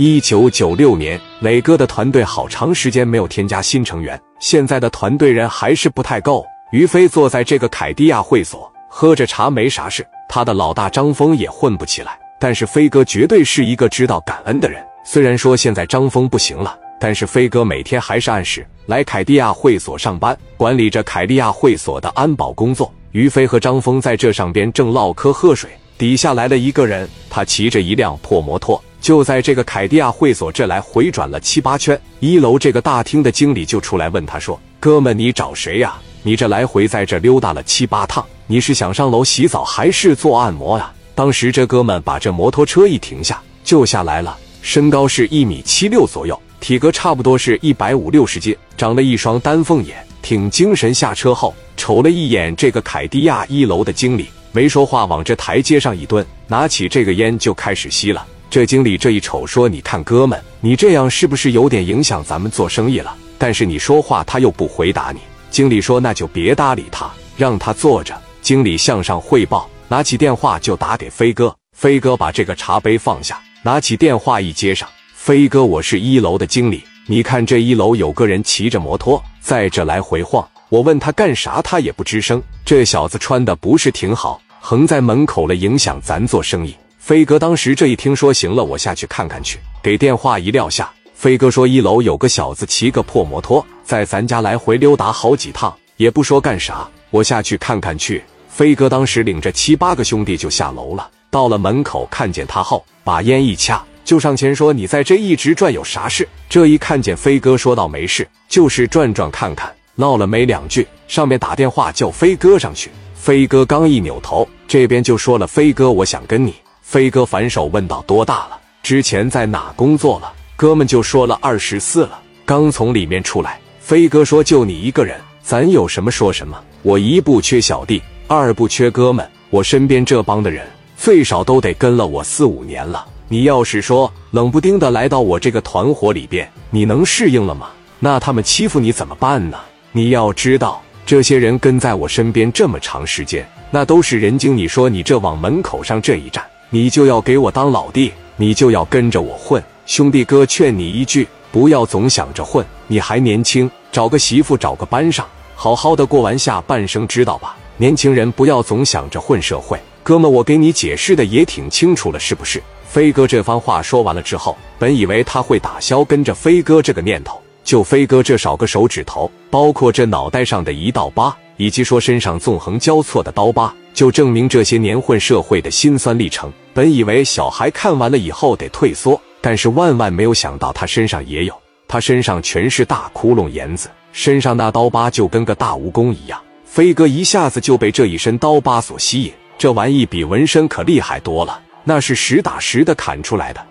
一九九六年，磊哥的团队好长时间没有添加新成员，现在的团队人还是不太够。于飞坐在这个凯迪亚会所，喝着茶没啥事。他的老大张峰也混不起来，但是飞哥绝对是一个知道感恩的人。虽然说现在张峰不行了，但是飞哥每天还是按时来凯迪亚会所上班，管理着凯迪亚会所的安保工作。于飞和张峰在这上边正唠嗑喝水，底下来了一个人，他骑着一辆破摩托，就在这个凯迪亚会所这来回转了七八圈。一楼这个大厅的经理就出来问他说：“哥们，你找谁呀？你这来回在这溜达了七八趟，你是想上楼洗澡还是做按摩呀？”当时这哥们把这摩托车一停下，就下来了，身高是一米七六左右，体格差不多是一百五六十斤，长了一双丹凤眼，挺精神。下车后。瞅了一眼这个凯迪亚一楼的经理，没说话，往这台阶上一蹲，拿起这个烟就开始吸了。这经理这一瞅，说：“你看，哥们，你这样是不是有点影响咱们做生意了？”但是你说话，他又不回答你。经理说：“那就别搭理他，让他坐着。”经理向上汇报，拿起电话就打给飞哥。飞哥把这个茶杯放下，拿起电话一接上：“飞哥，我是一楼的经理，你看这一楼有个人骑着摩托在这来回晃。”我问他干啥，他也不吱声。这小子穿的不是挺好，横在门口了，影响咱做生意。飞哥当时这一听说行了，我下去看看去。给电话一撂下，飞哥说一楼有个小子骑个破摩托，在咱家来回溜达好几趟，也不说干啥。我下去看看去。飞哥当时领着七八个兄弟就下楼了，到了门口看见他后，把烟一掐，就上前说：“你在这一直转有啥事？”这一看见飞哥，说道：“没事，就是转转看看。”闹了没两句，上面打电话叫飞哥上去。飞哥刚一扭头，这边就说了：“飞哥，我想跟你。”飞哥反手问道：“多大了？之前在哪工作了？”哥们就说了：“二十四了，刚从里面出来。”飞哥说：“就你一个人，咱有什么说什么。我一不缺小弟，二不缺哥们，我身边这帮的人最少都得跟了我四五年了。你要是说冷不丁的来到我这个团伙里边，你能适应了吗？那他们欺负你怎么办呢？”你要知道，这些人跟在我身边这么长时间，那都是人精。你说你这往门口上这一站，你就要给我当老弟，你就要跟着我混。兄弟哥劝你一句，不要总想着混，你还年轻，找个媳妇，找个班上，好好的过完下半生，知道吧？年轻人不要总想着混社会。哥们，我给你解释的也挺清楚了，是不是？飞哥这番话说完了之后，本以为他会打消跟着飞哥这个念头。就飞哥这少个手指头，包括这脑袋上的一道疤，以及说身上纵横交错的刀疤，就证明这些年混社会的辛酸历程。本以为小孩看完了以后得退缩，但是万万没有想到他身上也有，他身上全是大窟窿眼子，身上那刀疤就跟个大蜈蚣一样。飞哥一下子就被这一身刀疤所吸引，这玩意比纹身可厉害多了，那是实打实的砍出来的。